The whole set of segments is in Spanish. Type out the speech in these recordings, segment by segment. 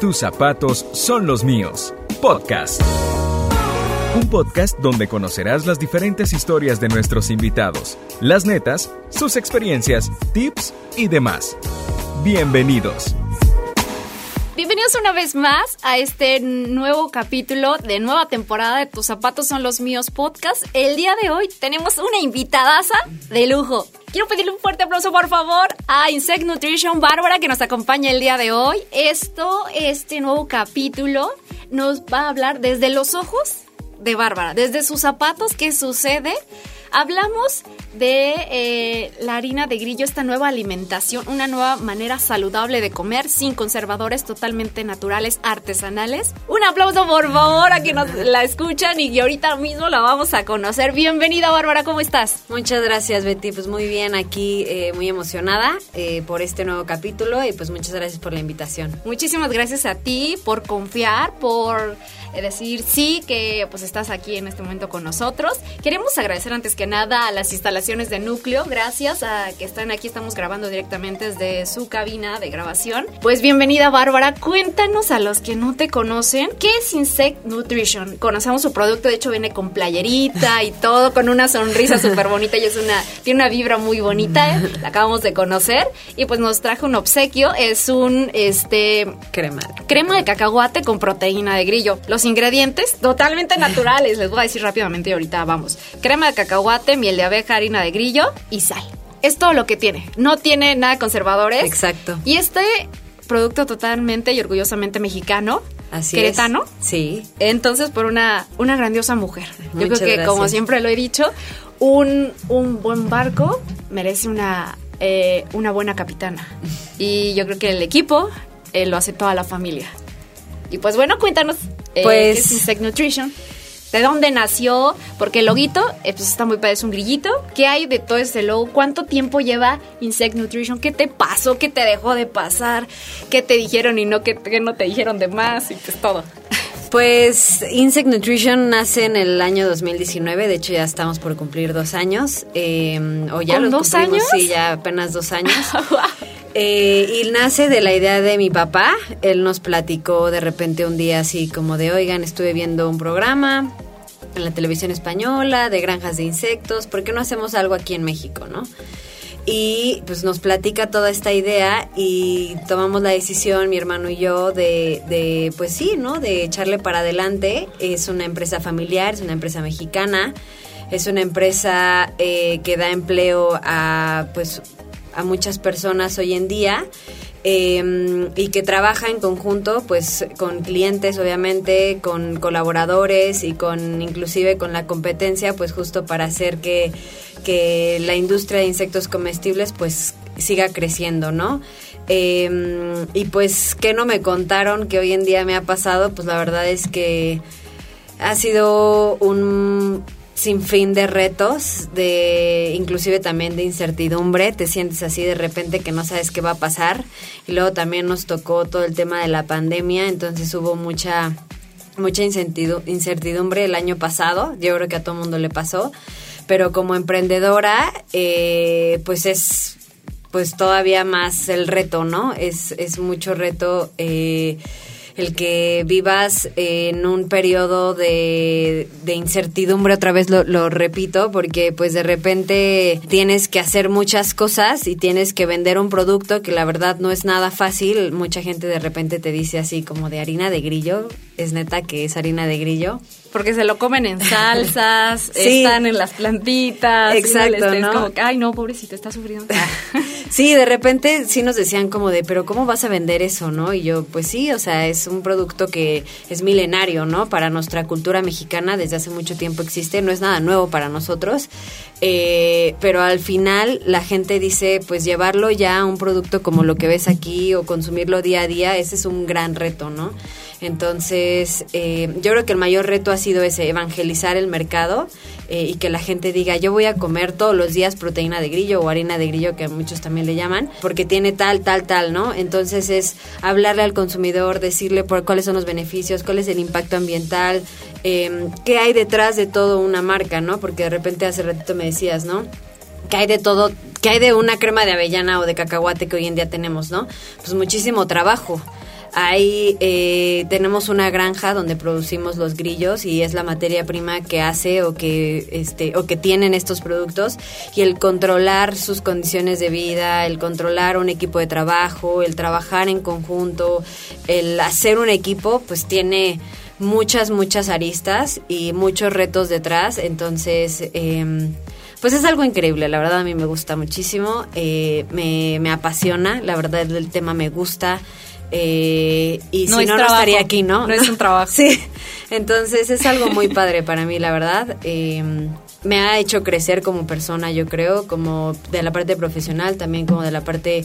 Tus zapatos son los míos. Podcast. Un podcast donde conocerás las diferentes historias de nuestros invitados, las netas, sus experiencias, tips y demás. Bienvenidos. Bienvenidos una vez más a este nuevo capítulo de nueva temporada de Tus zapatos son los míos podcast. El día de hoy tenemos una invitadaza de lujo. Quiero pedirle un fuerte aplauso, por favor, a Insect Nutrition Bárbara que nos acompaña el día de hoy. Esto, este nuevo capítulo, nos va a hablar desde los ojos de Bárbara, desde sus zapatos, qué sucede Hablamos de eh, la harina de grillo, esta nueva alimentación, una nueva manera saludable de comer sin conservadores totalmente naturales, artesanales. Un aplauso por favor a quienes nos la escuchan y ahorita mismo la vamos a conocer. Bienvenida Bárbara, ¿cómo estás? Muchas gracias Betty, pues muy bien aquí, eh, muy emocionada eh, por este nuevo capítulo y pues muchas gracias por la invitación. Muchísimas gracias a ti por confiar, por decir sí que pues estás aquí en este momento con nosotros. Queremos agradecer antes que nada a las instalaciones de Núcleo, gracias a que están aquí, estamos grabando directamente desde su cabina de grabación. Pues bienvenida Bárbara, cuéntanos a los que no te conocen, ¿qué es Insect Nutrition? Conocemos su producto, de hecho viene con playerita y todo, con una sonrisa súper bonita y es una, tiene una vibra muy bonita, la acabamos de conocer y pues nos trajo un obsequio, es un, este... Crema. Crema de cacahuate con proteína de grillo. Los ingredientes totalmente naturales, les voy a decir rápidamente y ahorita vamos. Crema de cacahuate, miel de abeja, harina de grillo y sal. Es todo lo que tiene. No tiene nada de conservadores. Exacto. Y este producto totalmente y orgullosamente mexicano. Así queretano. Sí. Entonces, por una, una grandiosa mujer. Yo creo que, como siempre lo he dicho, un, un buen barco merece una, eh, una buena capitana. Y yo creo que el equipo eh, lo hace toda la familia. Y pues bueno, cuéntanos eh, pues, ¿qué es Insect Nutrition. ¿De dónde nació? Porque el loguito, eh, pues está muy padre, es un grillito. ¿Qué hay de todo ese logo? ¿Cuánto tiempo lleva Insect Nutrition? ¿Qué te pasó? ¿Qué te dejó de pasar? ¿Qué te dijeron y no qué, no te dijeron de más? Y pues todo. Pues Insect Nutrition nace en el año 2019, de hecho ya estamos por cumplir dos años. Eh, o ya ¿Con dos años? Sí, ya apenas dos años. Eh, y nace de la idea de mi papá. Él nos platicó de repente un día así como de, oigan, estuve viendo un programa en la televisión española de granjas de insectos, ¿por qué no hacemos algo aquí en México, no? Y pues nos platica toda esta idea y tomamos la decisión, mi hermano y yo, de, de pues sí, ¿no? De echarle para adelante. Es una empresa familiar, es una empresa mexicana, es una empresa eh, que da empleo a pues a muchas personas hoy en día. Em, y que trabaja en conjunto pues con clientes obviamente con colaboradores y con inclusive con la competencia pues justo para hacer que, que la industria de insectos comestibles pues siga creciendo no em, y pues que no me contaron que hoy en día me ha pasado pues la verdad es que ha sido un sin fin de retos, de inclusive también de incertidumbre, te sientes así de repente que no sabes qué va a pasar. Y luego también nos tocó todo el tema de la pandemia, entonces hubo mucha mucha incertidumbre el año pasado, yo creo que a todo mundo le pasó, pero como emprendedora eh, pues es pues todavía más el reto, ¿no? Es, es mucho reto eh, el que vivas en un periodo de, incertidumbre, otra vez lo, repito, porque pues de repente tienes que hacer muchas cosas y tienes que vender un producto que la verdad no es nada fácil. Mucha gente de repente te dice así como de harina de grillo, es neta que es harina de grillo. Porque se lo comen en salsas, están en las plantitas. Exacto, ¿no? como ay, no, pobrecito, está sufriendo. sí, de repente sí nos decían como de, pero ¿cómo vas a vender eso, no? Y yo, pues sí, o sea, es un producto que es milenario, ¿no? Para nuestra cultura mexicana desde hace mucho tiempo existe, no es nada nuevo para nosotros. Eh, pero al final la gente dice, pues llevarlo ya a un producto como lo que ves aquí o consumirlo día a día, ese es un gran reto, ¿no? Entonces, eh, yo creo que el mayor reto ha sido ese, evangelizar el mercado eh, y que la gente diga, yo voy a comer todos los días proteína de grillo o harina de grillo, que muchos también le llaman, porque tiene tal, tal, tal, ¿no? Entonces es hablarle al consumidor, decirle por cuáles son los beneficios, cuál es el impacto ambiental, eh, qué hay detrás de todo una marca, ¿no? Porque de repente hace ratito me decías, ¿no? que hay de todo, que hay de una crema de avellana o de cacahuate que hoy en día tenemos, ¿no? Pues muchísimo trabajo Ahí eh, tenemos una granja donde producimos los grillos y es la materia prima que hace o que este o que tienen estos productos y el controlar sus condiciones de vida, el controlar un equipo de trabajo, el trabajar en conjunto, el hacer un equipo, pues tiene muchas muchas aristas y muchos retos detrás. Entonces eh, pues es algo increíble, la verdad a mí me gusta muchísimo, eh, me, me, apasiona, la verdad el tema me gusta. Eh, y si no, no estaría aquí, ¿no? No es un trabajo. sí, entonces es algo muy padre para mí, la verdad. Eh, me ha hecho crecer como persona, yo creo, como de la parte profesional, también como de la parte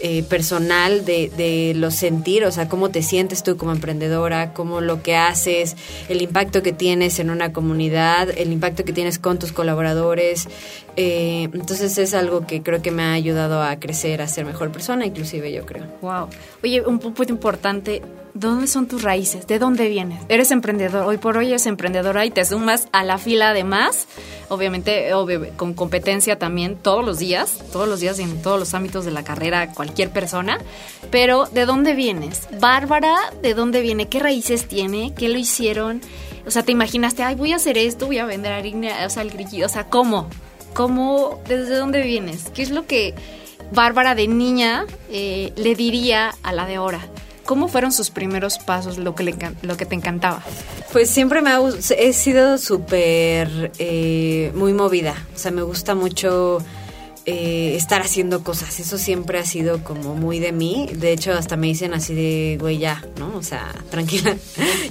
eh, personal de, de los sentir, o sea, cómo te sientes tú como emprendedora, cómo lo que haces, el impacto que tienes en una comunidad, el impacto que tienes con tus colaboradores. Eh, entonces es algo que creo que me ha ayudado a crecer, a ser mejor persona, inclusive yo creo. Wow. Oye, un punto importante, ¿dónde son tus raíces? ¿De dónde vienes? Eres emprendedor, hoy por hoy eres emprendedora y te sumas a la fila de más, obviamente obvio, con competencia también todos los días, todos los días en todos los ámbitos de la carrera, cualquier persona, pero ¿de dónde vienes? Bárbara, ¿de dónde viene? ¿Qué raíces tiene? ¿Qué lo hicieron? O sea, te imaginaste, ay, voy a hacer esto, voy a vender harina, o sea, el grillido, o sea, ¿cómo? ¿Cómo, desde dónde vienes? ¿Qué es lo que Bárbara de niña eh, le diría a la de ahora? ¿Cómo fueron sus primeros pasos, lo que, lo que te encantaba? Pues siempre me ha, he sido súper eh, muy movida. O sea, me gusta mucho eh, estar haciendo cosas. Eso siempre ha sido como muy de mí. De hecho, hasta me dicen así de, güey, ya, ¿no? O sea, tranquila,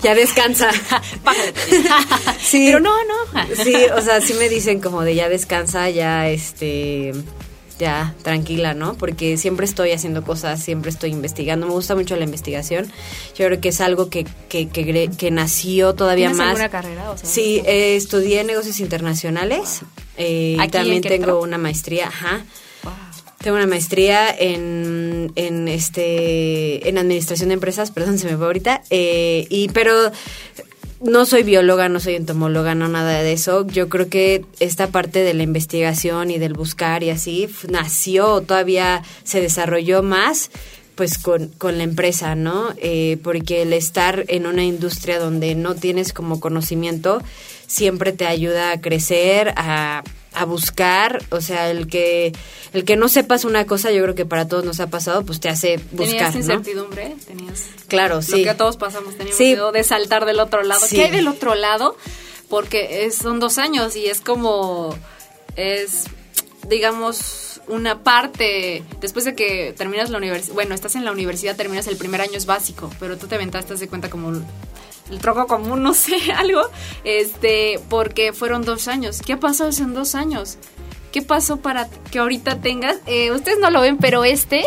ya descansa. sí. Pero no, no. sí, o sea, sí me dicen como de ya descansa, ya este ya tranquila, ¿no? Porque siempre estoy haciendo cosas, siempre estoy investigando. Me gusta mucho la investigación. Yo creo que es algo que, que, que, que nació todavía ¿Tienes más. alguna carrera? O sea, sí, eh, estudié negocios internacionales. Eh, ¿Aquí también en tengo una maestría, ajá. Wow. Tengo una maestría en, en este en administración de empresas, perdón, se me fue ahorita. Eh, y pero no soy bióloga, no soy entomóloga, no nada de eso. Yo creo que esta parte de la investigación y del buscar y así nació, todavía se desarrolló más pues con, con la empresa, ¿no? Eh, porque el estar en una industria donde no tienes como conocimiento siempre te ayuda a crecer, a, a buscar, o sea, el que el que no sepas una cosa, yo creo que para todos nos ha pasado, pues te hace buscar, ¿Tenías ¿no? incertidumbre? ¿Tenías Claro, sí. Lo que todos pasamos, teníamos Sí. miedo de saltar del otro lado. Sí. ¿Qué hay del otro lado? Porque es- son dos años y es como, es, digamos, una parte, después de que terminas la universidad, bueno, estás en la universidad, terminas el primer año es básico, pero tú te aventaste de cuenta como el troco común, no sé, algo, este, porque fueron dos años. ¿Qué pasó en dos años? ¿Qué pasó para que ahorita tengas? eh, ustedes no lo ven, pero este,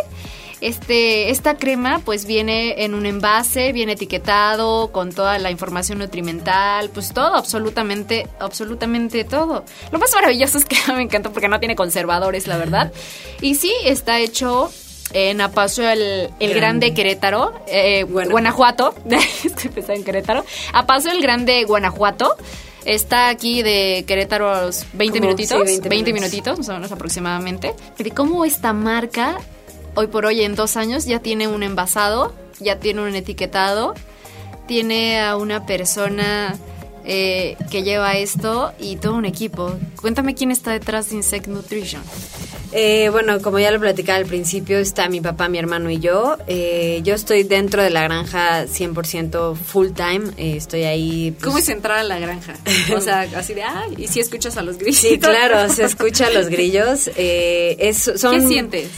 este, esta crema pues viene en un envase, viene etiquetado con toda la información nutrimental, pues todo, absolutamente, absolutamente todo. Lo más maravilloso es que me encanta porque no tiene conservadores, la verdad. Y sí, está hecho en Apaso el, el Grande. Querétaro, eh, Guanajuato. Estoy pensando en Querétaro. Apaso el Grande Guanajuato. Está aquí de Querétaro a los 20 Como, minutitos. sí, 20 20, minutos. minutitos, más o menos aproximadamente. De cómo esta marca, hoy por hoy, en dos años, ya tiene un envasado, ya tiene un etiquetado, tiene a una persona eh, que lleva esto y todo un equipo. Cuéntame quién está detrás de Insect Nutrition. Eh, bueno, como ya lo platicaba al principio, está mi papá, mi hermano y yo. Eh, yo estoy dentro de la granja 100% full time. Eh, estoy ahí. pues, ¿Cómo es entrar a la granja? O sea, así de, ay, y si escuchas a los grillos. Sí, claro, se escucha los grillos. Es, son, ¿Qué sientes?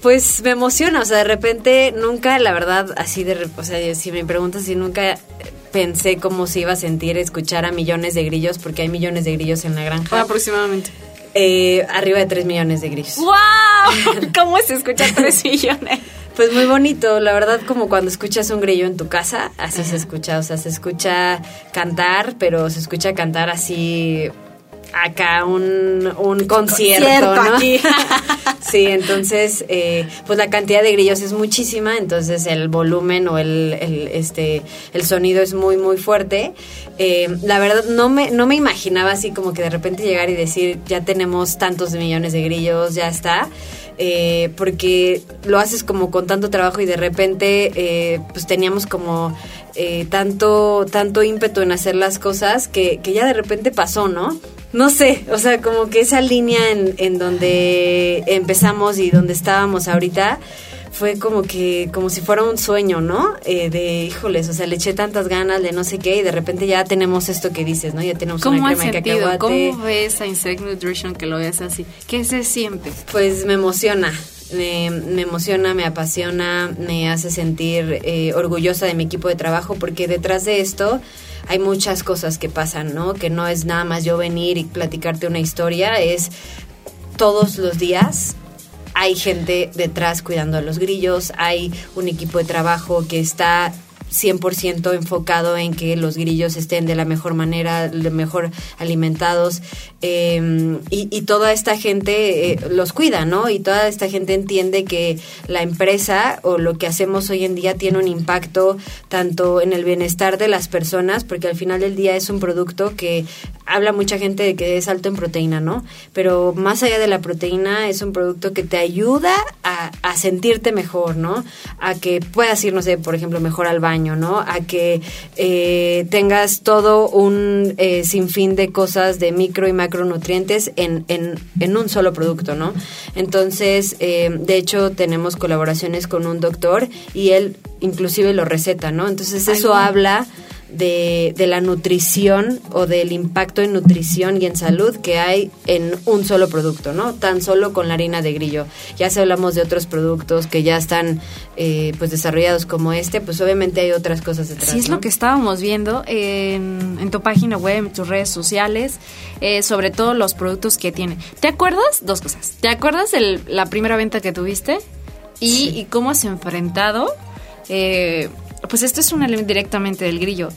Pues me emociona, o sea, de repente nunca, la verdad, así de, o sea, si me preguntas si nunca pensé cómo se iba a sentir escuchar a millones de grillos, porque hay millones de grillos en la granja. Aproximadamente. Eh, arriba de 3 millones de grillos. ¡Wow! ¿Cómo se escucha tres millones? Pues muy bonito, la verdad como cuando escuchas un grillo en tu casa, así se escucha, o sea, se escucha cantar, pero se escucha cantar así acá un, un concierto, concierto ¿no? aquí. sí, entonces, eh, pues la cantidad de grillos es muchísima, entonces el volumen o el, el, este, el sonido es muy, muy fuerte. Eh, la verdad, no me, no me imaginaba así como que de repente llegar y decir, ya tenemos tantos millones de grillos, ya está. eh, porque lo haces como con tanto trabajo y de repente eh, pues teníamos como eh, tanto, tanto ímpetu en hacer las cosas que, que ya de repente pasó, ¿no? No sé, o sea, como que esa línea en, en donde empezamos y donde estábamos ahorita fue como que, como si fuera un sueño, ¿no? Eh, de, híjoles, o sea, le eché tantas ganas de no sé qué y de repente ya tenemos esto que dices, ¿no? Ya tenemos ¿Cómo una has crema de sentido? cacahuate. ¿Cómo ves a Insect Nutrition que lo ves así? ¿Qué se siente? Pues me emociona. Me, me emociona, me apasiona, me hace sentir eh, orgullosa de mi equipo de trabajo porque detrás de esto hay muchas cosas que pasan, ¿no? Que no es nada más yo venir y platicarte una historia, es todos los días hay gente detrás cuidando a los grillos, hay un equipo de trabajo que está 100% enfocado en que los grillos estén de la mejor manera, de mejor alimentados eh, y, y toda esta gente eh, los cuida, ¿no? Y toda esta gente entiende que la empresa o lo que hacemos hoy en día tiene un impacto tanto en el bienestar de las personas, porque al final del día es un producto que habla mucha gente de que es alto en proteína, ¿no? Pero más allá de la proteína es un producto que te ayuda a, a sentirte mejor, ¿no? A que puedas ir, no sé, por ejemplo, mejor al baño, ¿no? A que eh, tengas todo un eh, sinfín de cosas de micro y macronutrientes en, en, en un solo producto, ¿no? Entonces, eh, de hecho, tenemos colaboraciones con un doctor y él inclusive lo receta, ¿no? Entonces, eso Ay, habla de, de la nutrición o del impacto en nutrición y en salud que hay en un solo producto, ¿no? Tan solo con la harina de grillo. Ya si hablamos de otros productos que ya están eh, pues desarrollados como este, pues obviamente hay otras cosas detrás. Sí, es ¿no? lo que estábamos viendo en, en tu página web, en tus redes sociales, eh, sobre todo los productos que tiene. ¿Te acuerdas? Dos cosas. ¿Te acuerdas de la primera venta que tuviste? Y, Sí. y cómo has enfrentado. eh, pues esto es un elemento directamente del grillo.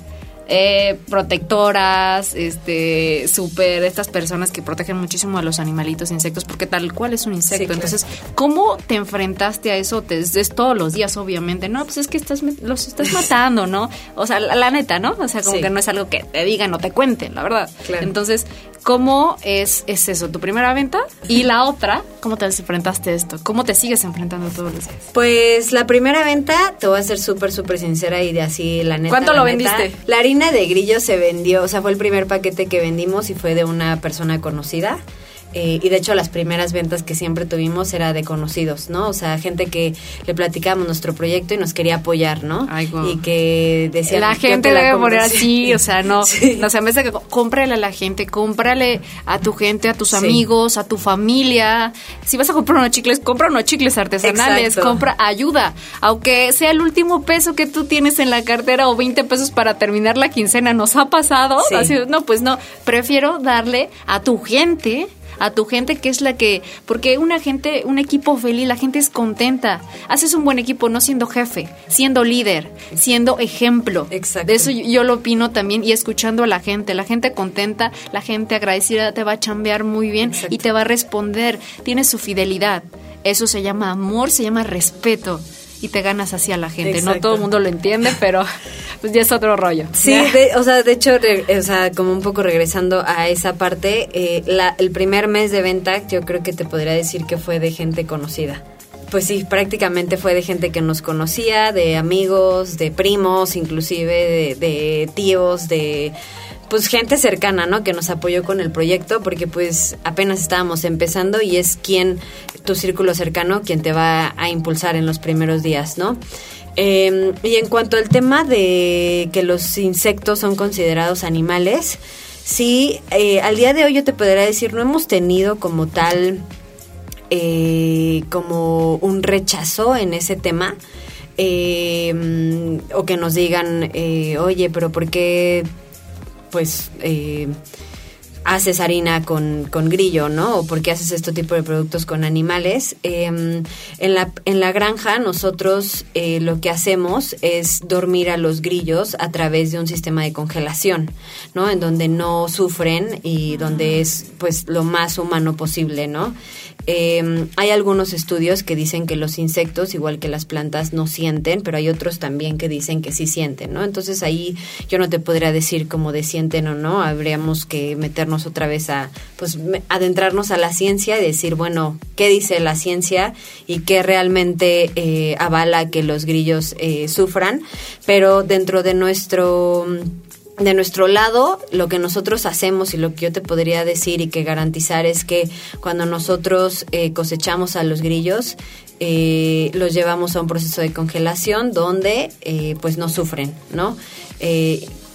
Eh, protectoras, este, súper, estas personas que protegen muchísimo a los animalitos, insectos, porque tal cual es un insecto. Sí, claro. Entonces, ¿cómo te enfrentaste a eso? Te, es todos los días, obviamente. No, pues es que estás, los estás matando, ¿no? O sea, la, la neta, ¿no? O sea, como Sí. que no es algo que te digan o te cuenten, la verdad. Claro. Entonces, ¿cómo es, es eso? ¿Tu primera venta? Y la otra, ¿cómo te enfrentaste a esto? ¿Cómo te sigues enfrentando todos los días? Pues la primera venta, te voy a ser súper, súper sincera y de así la neta. ¿Cuánto la lo neta, vendiste? La harina de grillo se vendió, o sea, fue el primer paquete que vendimos y fue de una persona conocida. Eh, y de hecho las primeras ventas que siempre tuvimos era de conocidos, ¿no? O sea, gente que le platicábamos nuestro proyecto y nos quería apoyar, ¿no? Ay, guau. y que decía la gente debe poner así, o sea, no, Sí. no, o sea, en vez de que cómprale a la gente, cómprale a tu gente, a tus Sí. amigos, a tu familia. Si vas a comprar unos chicles, compra unos chicles artesanales, Exacto. compra ayuda, aunque sea el último peso que tú tienes en la cartera o 20 pesos para terminar la quincena, nos ha pasado. Sí. Así, no, pues no, prefiero darle a tu gente a tu gente que es la que porque una gente un equipo feliz la gente es contenta haces un buen equipo no siendo jefe siendo líder siendo ejemplo Exacto. de eso yo, yo lo opino también y escuchando a la gente la gente contenta la gente agradecida te va a chambear muy bien Exacto. y te va a responder tiene su fidelidad eso se llama amor se llama respeto y te ganas así a la gente. No todo el mundo lo entiende pero pues ya es otro rollo. Sí, de- o sea, de hecho, re- o sea, como un poco regresando a esa parte, eh, la- el primer mes de venta yo creo que te podría decir que fue de gente conocida. Pues sí, prácticamente fue de gente que nos conocía, de amigos, de primos, inclusive de, de tíos, de pues gente cercana, ¿no? Que nos apoyó con el proyecto porque pues apenas estábamos empezando y es quien, tu círculo cercano, quien te va a impulsar en los primeros días, ¿no? Eh, y en cuanto al tema de que los insectos son considerados animales, sí, eh, al día de hoy yo te podría decir, no hemos tenido como tal, eh, como un rechazo en ese tema. mm, o que nos digan, eh, oye, pero ¿por qué pues eh, haces harina con, con grillo, ¿no? O por qué haces este tipo de productos con animales. Eh, en, la, en la granja nosotros eh, lo que hacemos es dormir a los grillos a través de un sistema de congelación, ¿no? En donde no sufren y donde es pues lo más humano posible, ¿no? Eh, hay algunos estudios que dicen que los insectos, igual que las plantas, no sienten, pero hay otros también que dicen que sí sienten, ¿no? Entonces ahí yo no te podría decir cómo de sienten o no, habríamos que meternos otra vez a, pues, adentrarnos a la ciencia y decir, bueno, ¿qué dice la ciencia y qué realmente eh, avala que los grillos eh, sufran? Pero dentro de nuestro de nuestro lado, lo que nosotros hacemos y lo que yo te podría decir y que garantizar es que cuando nosotros eh, cosechamos a los grillos, los llevamos a un proceso de congelación donde pues no sufren, ¿no?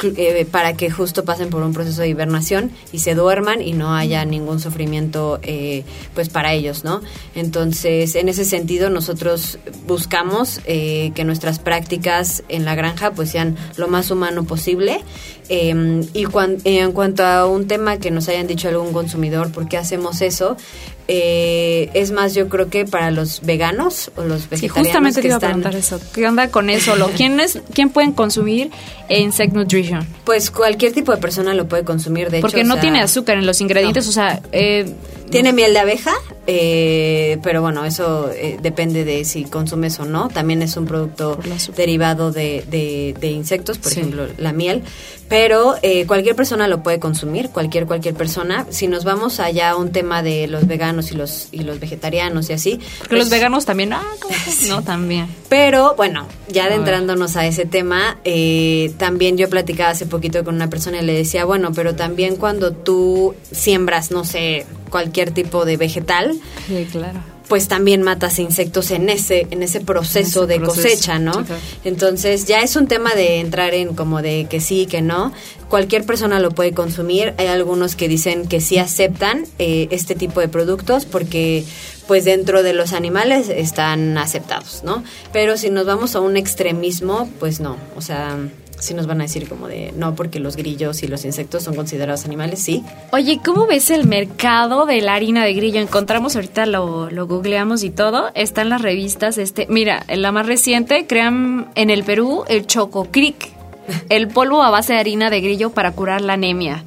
Eh, para que justo pasen por un proceso de hibernación y se duerman y no haya ningún sufrimiento eh, pues para ellos, ¿no? Entonces, en ese sentido, nosotros buscamos eh, que nuestras prácticas en la granja pues sean lo más humano posible. Em, y en cuanto a un tema que nos hayan dicho algún consumidor, ¿por qué hacemos eso? Eh, es más, yo creo que para los veganos o los vegetarianos. Sí, justamente que iba a preguntar eso. ¿Qué onda con eso? ¿Lo, ¿quién, es, ¿Quién pueden consumir Insect Nutrition? Pues cualquier tipo de persona lo puede consumir, de Porque no tiene azúcar en los ingredientes, o sea. Eh, tiene miel de abeja, eh, pero bueno, eso eh, depende de si consumes o no. También es un producto derivado de, de, insectos, por ejemplo, la miel. Pero eh, cualquier persona lo puede consumir, cualquier cualquier persona. Si nos vamos allá a un tema de los veganos y los y los vegetarianos y así. Porque los pues veganos también, ah, no, también. Pero bueno, ya adentrándonos a ese tema, también yo platicaba hace poquito con una persona y le decía, bueno, pero también cuando tú siembras, no sé, cualquier tipo de vegetal, claro. pues también matas insectos en ese en ese proceso de cosecha, ¿no? Entonces ya es un tema de entrar en como de que sí, que no. Cualquier persona lo puede consumir. Hay algunos que dicen que sí aceptan eh, este tipo de productos porque pues dentro de los animales están aceptados, ¿no? Pero si nos vamos a un extremismo, pues no, o sea, sí nos van a decir como de no, porque los grillos y los insectos son considerados animales, sí. Oye, ¿cómo ves el mercado de la harina de grillo? Encontramos ahorita, lo, lo googleamos y todo, está en las revistas, este, mira, en la más reciente, crean en el Perú el Choco Crick, el polvo a base de harina de grillo para curar la anemia.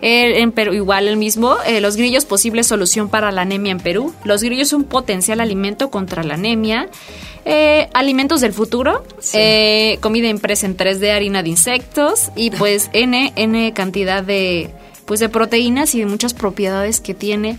En Perú, igual el mismo, eh, los grillos posible solución para la anemia en Perú. Los grillos un potencial alimento contra la anemia. Eh, alimentos del futuro, eh, comida impresa en 3D, harina de insectos y pues N, N cantidad de, pues de proteínas y de muchas propiedades que tiene.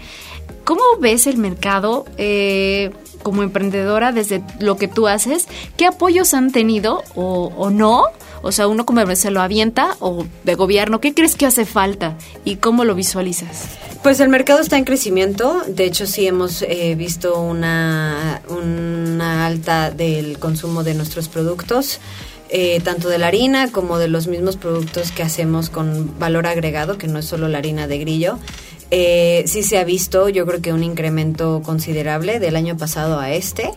¿Cómo ves el mercado eh, como emprendedora desde lo que tú haces? ¿Qué apoyos han tenido o, o no? O sea, uno como se lo avienta o de gobierno, ¿qué crees que hace falta y cómo lo visualizas? Pues el mercado está en crecimiento, de hecho sí hemos eh, visto una, una alta del consumo de nuestros productos. Eh, tanto de la harina como de los mismos productos que hacemos con valor agregado, que no es solo la harina de grillo. Eh, sí se ha visto, yo creo que un incremento considerable del año pasado a este.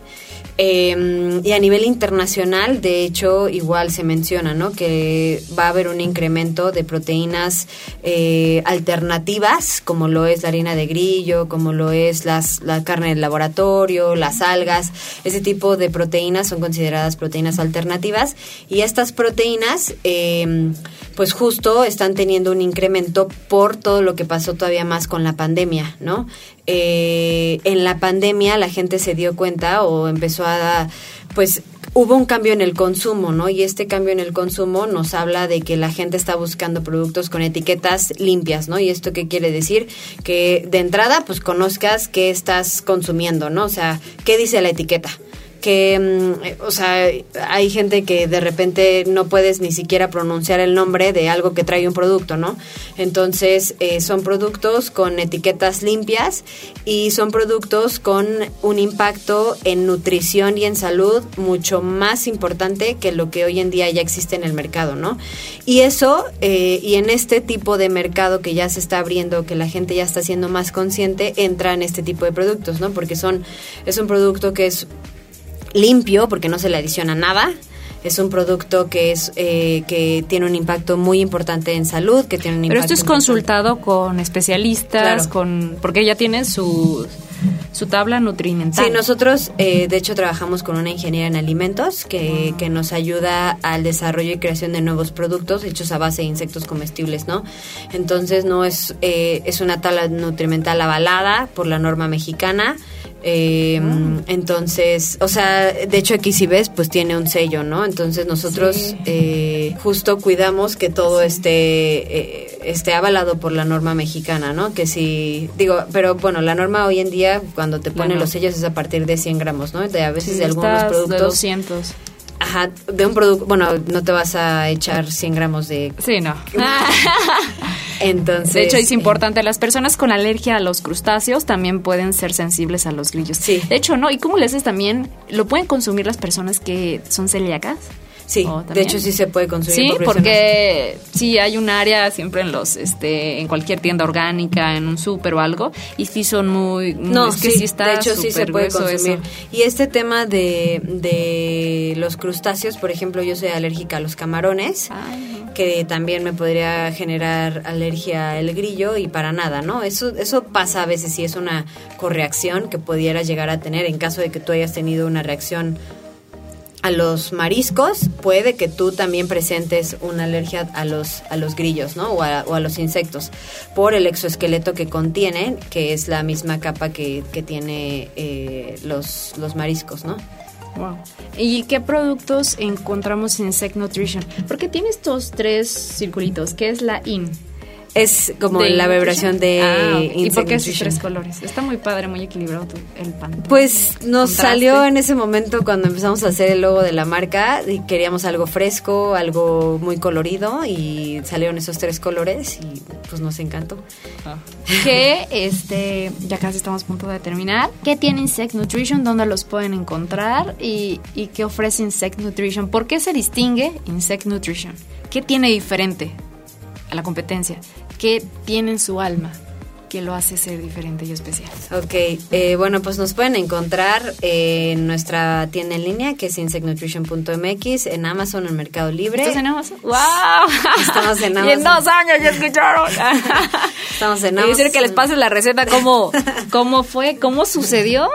Eh, y a nivel internacional, de hecho, igual se menciona, ¿no? Que va a haber un incremento de proteínas eh, alternativas, como lo es la harina de grillo, como lo es las, la carne del laboratorio, las algas. Ese tipo de proteínas son consideradas proteínas alternativas. Y estas proteínas, eh, pues justo están teniendo un incremento por todo lo que pasó todavía más con la pandemia, ¿no? Eh, en la pandemia la gente se dio cuenta o empezó a, pues hubo un cambio en el consumo, ¿no? Y este cambio en el consumo nos habla de que la gente está buscando productos con etiquetas limpias, ¿no? Y esto qué quiere decir? Que de entrada, pues conozcas qué estás consumiendo, ¿no? O sea, ¿qué dice la etiqueta? Que, mm, o sea, hay gente que de repente no puedes ni siquiera pronunciar el nombre de algo que trae un producto, ¿no? Entonces, eh, son productos con etiquetas limpias y son productos con un impacto en nutrición y en salud mucho más importante que lo que hoy en día ya existe en el mercado, ¿no? Y eso, eh, y en este tipo de mercado que ya se está abriendo, que la gente ya está siendo más consciente, entra en este tipo de productos, ¿no? Porque son, es un producto que es limpio porque no se le adiciona nada. Es un producto que es eh, que tiene un impacto muy importante en salud, que tiene un Pero esto es consultado con especialistas, con porque ya tiene su su tabla nutrimental. Sí, nosotros eh, de hecho trabajamos con una ingeniera en alimentos que, que, nos ayuda al desarrollo y creación de nuevos productos hechos a base de insectos comestibles, ¿no? Entonces no es, eh, es una tabla nutrimental avalada por la norma mexicana Eh, Entonces, o sea, de hecho aquí si ves, pues tiene un sello, ¿no? Entonces nosotros Sí. eh, justo cuidamos que todo esté, eh, esté avalado por la norma mexicana, ¿no? Que si, digo, pero bueno, la norma hoy en día cuando te ponen los sellos es a partir de 100 gramos, ¿no? De, a veces Sí, de algunos productos. De 200. Ajá, de un producto, bueno, no te vas a echar 100 gramos de... Sí, no. Entonces... De hecho, es eh, importante, las personas con alergia a los crustáceos también pueden ser sensibles a los grillos. Sí. De hecho, ¿no? ¿Y cómo le haces también? ¿Lo pueden consumir las personas que son celíacas? Sí, ¿O de hecho sí se puede consumir. Sí, por porque sí hay un área siempre en los, este, en cualquier tienda orgánica, en un súper o algo, y sí son muy, No, es que sí, sí, está de hecho sí se puede consumir. eso. Y este tema de, de los crustáceos, por ejemplo, yo soy alérgica a los camarones, Ay, que también me podría generar alergia al grillo y para nada, ¿no? Eso, eso pasa a veces si es una correacción que pudiera llegar a tener en caso de que tú hayas tenido una reacción a los mariscos, puede que tú también presentes una alergia a los, a los grillos, ¿no? O a, o a los insectos, por el exoesqueleto que contienen, que es la misma capa que, que tiene eh, los, los mariscos, ¿no? Wow. ¿Y qué productos encontramos en Insect Nutrition? Porque tiene estos tres circulitos, que es la IN. Es como de la vibración de Ah, ok. ¿Y por qué esos tres colores? Está muy padre, muy equilibrado tu- el pan. Pues nos Contraste. salió en ese momento cuando empezamos a hacer el logo de la marca y queríamos algo fresco, algo muy colorido y salieron esos tres colores y pues nos encantó. que este ya casi estamos a punto de terminar. ¿Qué tiene Insect Nutrition? ¿Dónde los pueden encontrar? ¿Y, y qué ofrece Insect Nutrition? ¿Por qué se distingue Insect Nutrition? ¿Qué tiene diferente a la competencia? ¿Qué tiene en su alma que lo hace ser diferente y especial? Ok, eh, bueno, pues nos pueden encontrar en nuestra tienda en línea, que es insectnutrition.mx, en Amazon, en Mercado Libre. ¿Estás en Amazon? ¡Wow! Estamos en Y en Amazon. dos años ya escucharon. Estamos en Y decir Amazon. que les pase la receta, ¿cómo, cómo fue? ¿Cómo sucedió?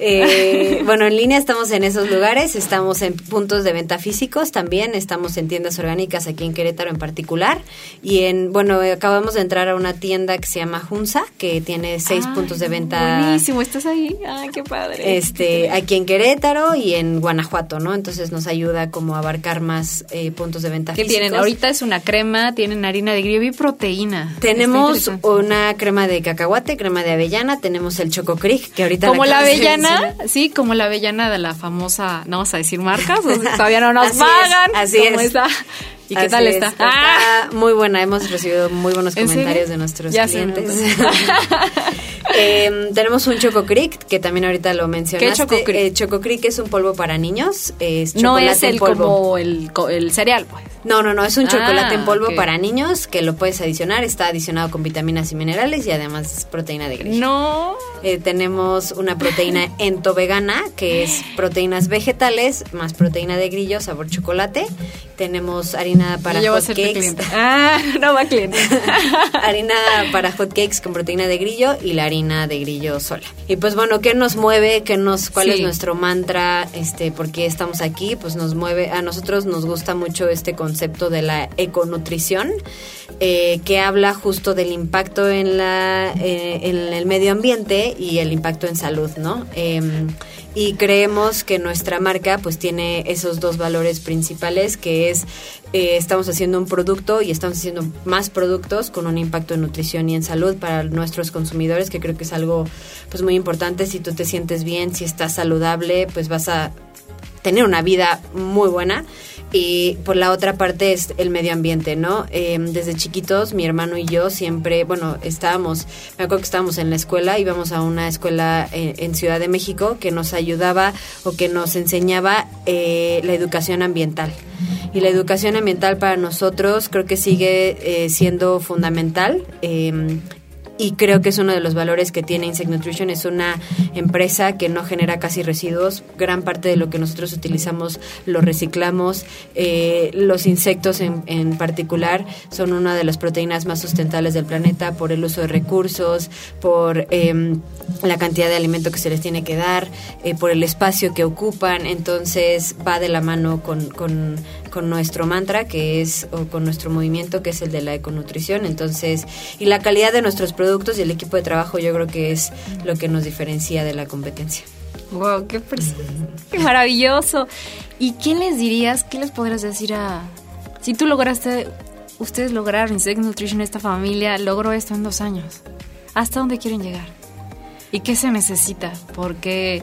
Eh, bueno, en línea estamos en esos lugares, estamos en puntos de venta físicos también, estamos en tiendas orgánicas aquí en Querétaro en particular y en, bueno, acabamos de entrar a una tienda que se llama Junza, que tiene seis Ay, puntos de venta. Buenísimo, ¿estás ahí? Ay, qué padre. Este, aquí en Querétaro y en Guanajuato, ¿no? Entonces nos ayuda como a abarcar más eh, puntos de venta ¿Qué físicos. tienen? Ahorita es una crema, tienen harina de grillo y proteína. Tenemos una crema de cacahuate, crema de avellana, tenemos el Choco Crick, que ahorita Como la acabas de avellana, sí, como la avellana de la famosa, no vamos a decir marcas, o sea, todavía no nos Así es, pagan. así ¿Cómo es. está? ¿Y qué Así tal es, está? Ah. Muy buena, hemos recibido muy buenos ¿En comentarios serio? de nuestros Ya clientes. Em, tenemos un Choco Crick, que también ahorita lo mencionaste. Choco Crick? Eh, Choco Crick es un polvo para niños, es no es en el polvo. como el, el cereal, pues. No, no, no, es un Ah, chocolate en polvo para niños que lo puedes adicionar, está adicionado con vitaminas y minerales y además proteína de grillo. No. Eh, tenemos una proteína entovegana, que es proteínas vegetales más proteína de grillo, sabor chocolate. Tenemos harina para Yo hot cakes. Ah, no va cliente. harina para hot cakes con proteína de grillo y la harina de grillo sola. Y pues bueno, ¿qué nos mueve? ¿Qué nos, ¿Cuál Sí. es nuestro mantra? Este, ¿Por qué estamos aquí? Pues nos mueve, a nosotros nos gusta mucho este concepto de la econutrición, eh, que habla justo del impacto en, la, eh, en el medio ambiente y el impacto en salud, ¿no? Em, y creemos que nuestra marca pues tiene esos dos valores principales que es eh, estamos haciendo un producto y estamos haciendo más productos con un impacto en nutrición y en salud para nuestros consumidores que creo que es algo pues muy importante. Si tú te sientes bien si estás saludable pues vas a tener una vida muy buena y por la otra parte es el medio ambiente, ¿no? Eh, desde chiquitos mi hermano y yo siempre, bueno, estábamos, me acuerdo que estábamos en la escuela, íbamos a una escuela en, en Ciudad de México que nos ayudaba o que nos enseñaba eh, la educación ambiental. Y la educación ambiental para nosotros creo que sigue eh, siendo fundamental. Y creo que es uno de los valores que tiene Insect Nutrition. Es una empresa que no genera casi residuos. Gran parte de lo que nosotros utilizamos lo reciclamos. Eh, los insectos en, en, particular son una de las proteínas más sustentables del planeta por el uso de recursos, por eh, la cantidad de alimento que se les tiene que dar, eh, por el espacio que ocupan. Entonces va de la mano con, con, con nuestro mantra que es, o con nuestro movimiento que es el de la econutrición. Entonces, y la calidad de nuestros productos y el equipo de trabajo yo creo que es lo que nos diferencia de la competencia. Wow, qué, qué maravilloso. ¿Y qué les dirías, qué les podrías decir a... Si tú lograste, ustedes lograron Insect Nutrition, esta familia logró esto en dos años. ¿Hasta dónde quieren llegar? ¿Y qué se necesita? Porque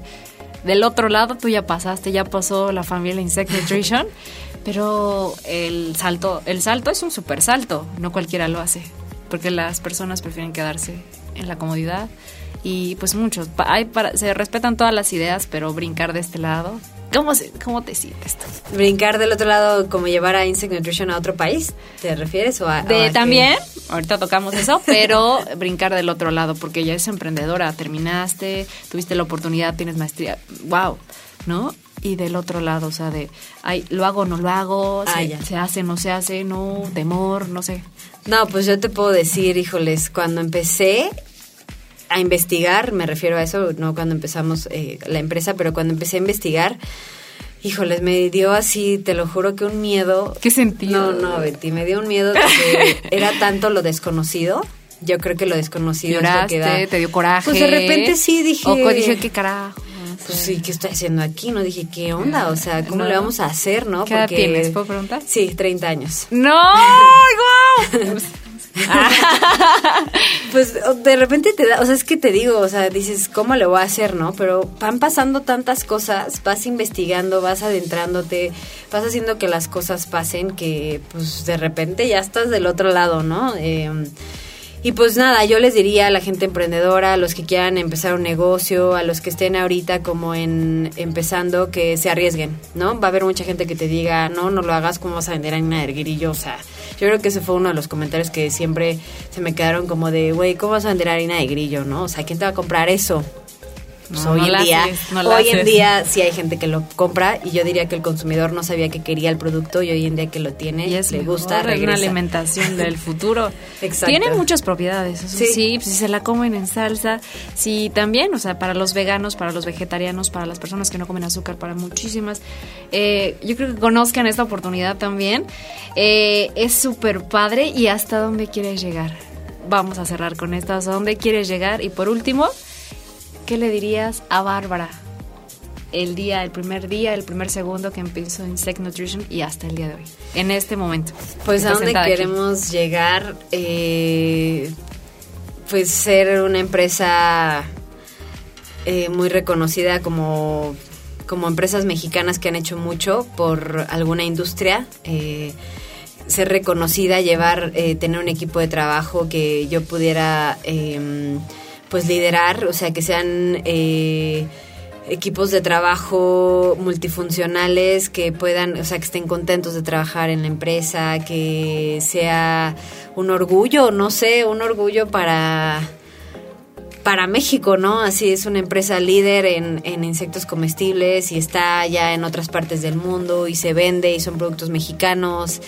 del otro lado tú ya pasaste, ya pasó la familia Insect Nutrition, pero el salto, el salto es un super salto, no cualquiera lo hace, porque las personas prefieren quedarse en la comodidad y pues muchos, hay para, se respetan todas las ideas, pero brincar de este lado ¿Cómo, ¿Cómo te sientes Brincar del otro lado, como llevar a Insect Nutrition a otro país, ¿te refieres? O a, de, también, ahorita tocamos eso, pero brincar del otro lado, porque ya es emprendedora, terminaste, tuviste la oportunidad, tienes maestría, wow, ¿no? Y del otro lado, o sea, de, ay, lo hago, no lo hago, ah, se, se hace, no se hace, no, temor, no sé. No, pues yo te puedo decir, híjoles, cuando empecé, a investigar, me refiero a eso, no cuando empezamos eh, la empresa, pero cuando empecé a investigar, híjoles, me dio así, te lo juro que un miedo. ¿Qué sentido? No, no, Betty, me dio un miedo que era tanto lo desconocido. Yo creo que lo desconocido Lloraste, es que te dio coraje. Pues de repente sí dije. O dije, ¿qué carajo? Pues sí, ¿qué estoy haciendo aquí? No dije, ¿qué onda? O sea, ¿cómo le vamos a hacer, no? ¿Qué edad tienes? ¿Puedo preguntar? Sí, 30 años. ¡No! ¡Guau! pues de repente te da, o sea, es que te digo, o sea, dices, ¿cómo le voy a hacer, no? Pero van pasando tantas cosas, vas investigando, vas adentrándote, vas haciendo que las cosas pasen que, pues, de repente ya estás del otro lado, ¿no? Eh, y pues nada, yo les diría a la gente emprendedora, a los que quieran empezar un negocio, a los que estén ahorita como en empezando, que se arriesguen, ¿no? Va a haber mucha gente que te diga, no, no lo hagas, ¿cómo vas a vender harina de grillo? O sea, yo creo que ese fue uno de los comentarios que siempre se me quedaron como de, güey, ¿cómo vas a vender harina de grillo, no? O sea, ¿quién te va a comprar eso? Pues hoy en día, hoy en día sí hay gente que lo compra y yo diría que el consumidor no sabía que quería el producto y hoy en día que lo tiene y le gusta regresa. una alimentación del futuro. Exacto. Tiene muchas propiedades, sí, sí si se la comen en salsa, sí también, o sea, para los veganos, para los vegetarianos, para las personas que no comen azúcar, para muchísimas. Eh, yo creo que conozcan esta oportunidad también. Eh, es súper padre y hasta dónde quieres llegar. Vamos a cerrar con esto, hasta dónde quieres llegar y por último ¿qué le dirías a Bárbara el día, el primer día, el primer segundo que empezó en Sec Nutrition y hasta el día de hoy, en este momento? Pues a dónde queremos llegar, eh, pues ser una empresa eh, muy reconocida como, como empresas mexicanas que han hecho mucho por alguna industria. Eh, ser reconocida, llevar, tener un equipo de trabajo que yo pudiera em, pues liderar, o sea, que sean eh, equipos de trabajo multifuncionales que puedan, o sea, que estén contentos de trabajar en la empresa, que sea un orgullo, no sé, un orgullo para para México, ¿no? Así es una empresa líder en, en, insectos comestibles y está ya en otras partes del mundo y se vende y son productos mexicanos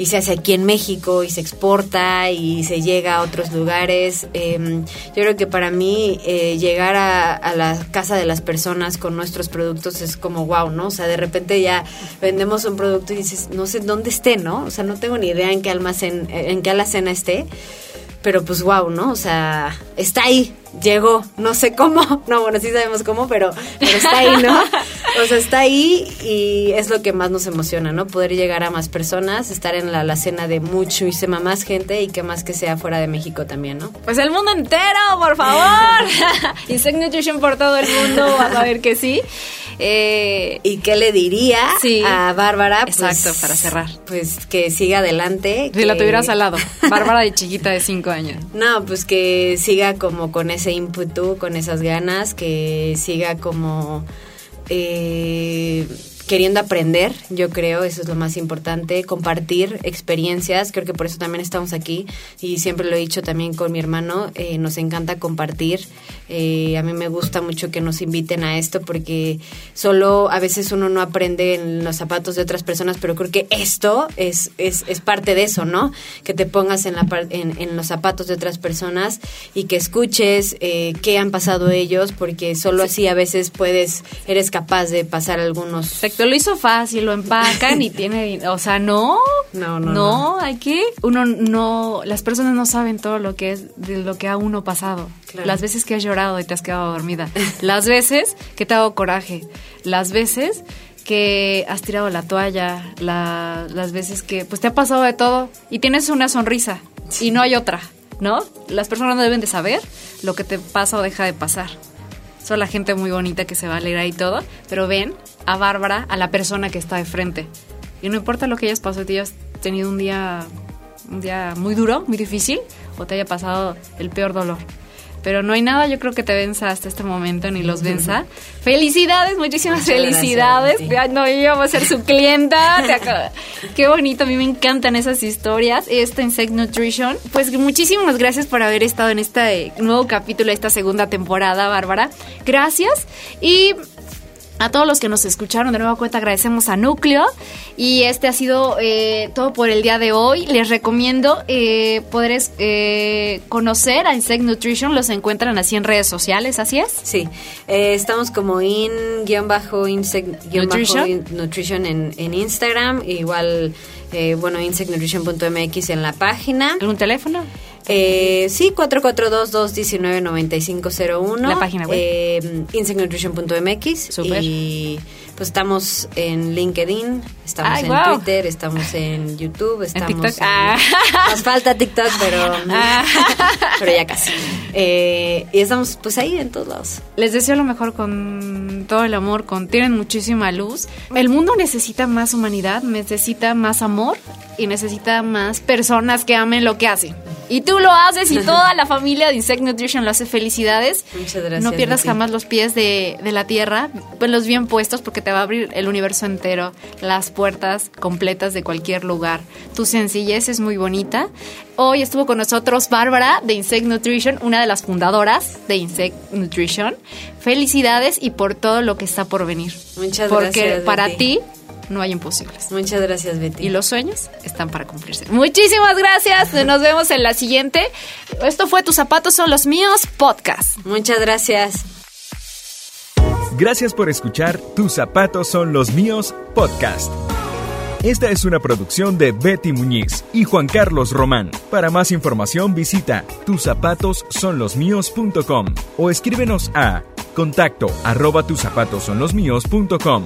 y se hace aquí en México y se exporta y se llega a otros lugares. Em, yo creo que para mí eh, llegar a, la casa de las personas con nuestros productos es como wow, ¿no? O sea, de repente ya vendemos un producto y dices, no sé dónde esté, ¿no? O sea, no tengo ni idea en qué almacén, en qué alacena esté pero pues wow, ¿no? O sea, está ahí, llegó, no sé cómo, no, bueno, sí sabemos cómo, pero, pero está ahí, ¿no? O sea, está ahí y es lo que más nos emociona, ¿no? Poder llegar a más personas, estar en la, cena de muchísima más gente y que más que sea fuera de México también, ¿no? Pues el mundo entero, por favor. Insect Nutrition por todo el mundo, vas a ver que sí. Eh, ¿Y qué le diría a Bárbara? Pues, Exacto, para cerrar. Pues que siga adelante. Si la tuvieras al lado. Bárbara de chiquita de 5 años. No, pues que siga como con ese ímpetu, con esas ganas, que siga como... Eh, queriendo aprender, yo creo, eso es lo más importante, compartir experiencias, creo que por eso también estamos aquí y siempre lo he dicho también con mi hermano, eh, nos encanta compartir, eh, a mí me gusta mucho que nos inviten a esto porque solo a veces uno no aprende en los zapatos de otras personas, pero creo que esto es, es, es parte de eso, ¿no? Que te pongas en, la, en, en los zapatos de otras personas y que escuches eh, qué han pasado ellos, porque solo así a veces puedes, eres capaz de pasar algunos Pero lo hizo fácil, lo empacan y tiene, o sea, no, No, no, no, hay que, uno no, las personas no saben todo lo que es, de lo que ha uno pasado. Claro. Las veces que has llorado y te has quedado dormida. Las veces que te ha dado coraje. Las veces que has tirado la toalla. la- las veces que, pues te ha pasado de todo y tienes una sonrisa y no hay otra, ¿no? Las personas no deben de saber lo que te pasa o deja de pasar. Son la gente muy bonita que se va a leer ahí todo, pero ven a Bárbara, a la persona que está de frente. Y no importa lo que hayas pasado, te hayas tenido un día, un día muy duro, muy difícil, o te haya pasado el peor dolor. Pero no hay nada, yo creo que te venza hasta este momento, ni los venza. Felicidades, muchísimas Muchas gracias, felicidades. Betty. Ya no, yo voy a ser su clienta. Qué bonito, a mí me encantan esas historias. Esta Insect Nutrition. Pues muchísimas gracias por haber estado en este nuevo capítulo esta segunda temporada, Bárbara. Gracias. Y a todos los que nos escucharon de nueva cuenta agradecemos a Núcleo y este ha sido eh, todo por el día de hoy. Les recomiendo eh, poder eh, conocer a Insect Nutrition, los encuentran así en redes sociales, ¿así es? Sí, eh, estamos como in guion bajo insect guion bajo Nutrition. in- nutrition en, en Instagram, igual eh, bueno insectnutrition.mx en la página. ¿Algún teléfono? Eh, sí, 442-219-9501. La página web. Eh, insectnutrition.mx. Súper. Y pues estamos en LinkedIn, estamos Ay, en. Twitter, estamos en YouTube, estamos TikTok. en- Ah. Nos falta TikTok, pero, Ah. pero ya casi. Eh, y estamos pues ahí en todos lados. Les deseo lo mejor con todo el amor, con tienen muchísima luz. El mundo necesita más humanidad, necesita más amor y necesita más personas que amen lo que hacen. Y tú lo haces y toda la familia de Insect Nutrition lo hace. Felicidades. Muchas gracias, No pierdas jamás los pies de, de la tierra, los bien puestos porque te va a abrir el universo entero, las puertas completas de cualquier lugar. Tu sencillez es muy bonita. Hoy estuvo con nosotros Bárbara de Insect Nutrition, una de las fundadoras de Insect Nutrition. Felicidades y por todo lo que está por venir. Muchas porque gracias, para Betty. ti no hay imposibles. Muchas gracias, Betty. Y los sueños están para cumplirse. Muchísimas gracias. Nos vemos en la siguiente. Esto fue Tus zapatos son los míos podcast. Muchas gracias. Gracias por escuchar Tus zapatos son los míos podcast. Esta es una producción de Betty Muñiz y Juan Carlos Román. Para más información visita tuszapatossonlosmíos.com o escríbenos a contacto arroba tuszapatossonlosmíos.com.